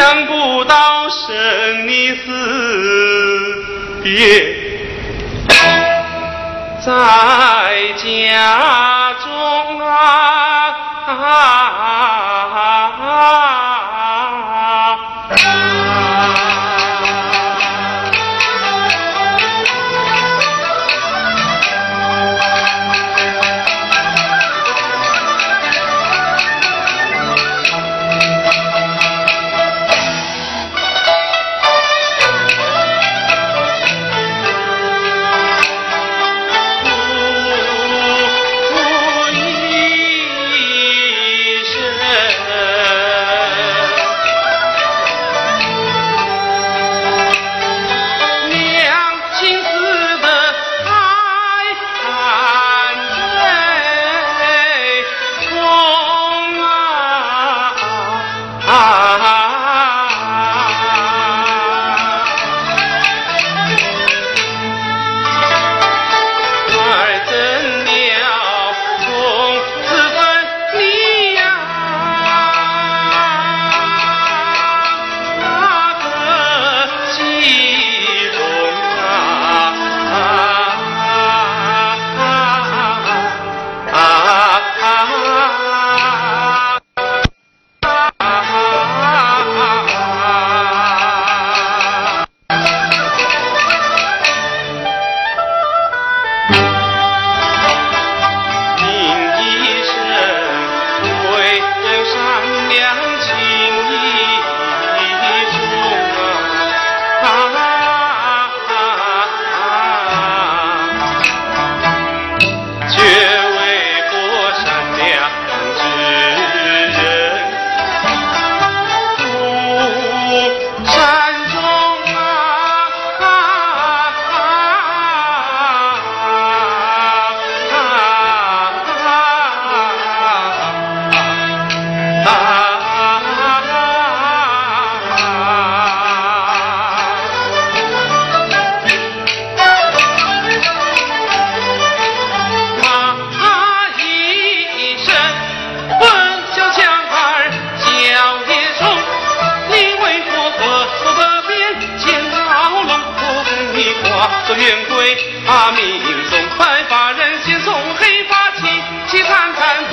想不到生离死别在家中啊。愿归把命送白发人心送黑发亲戚看看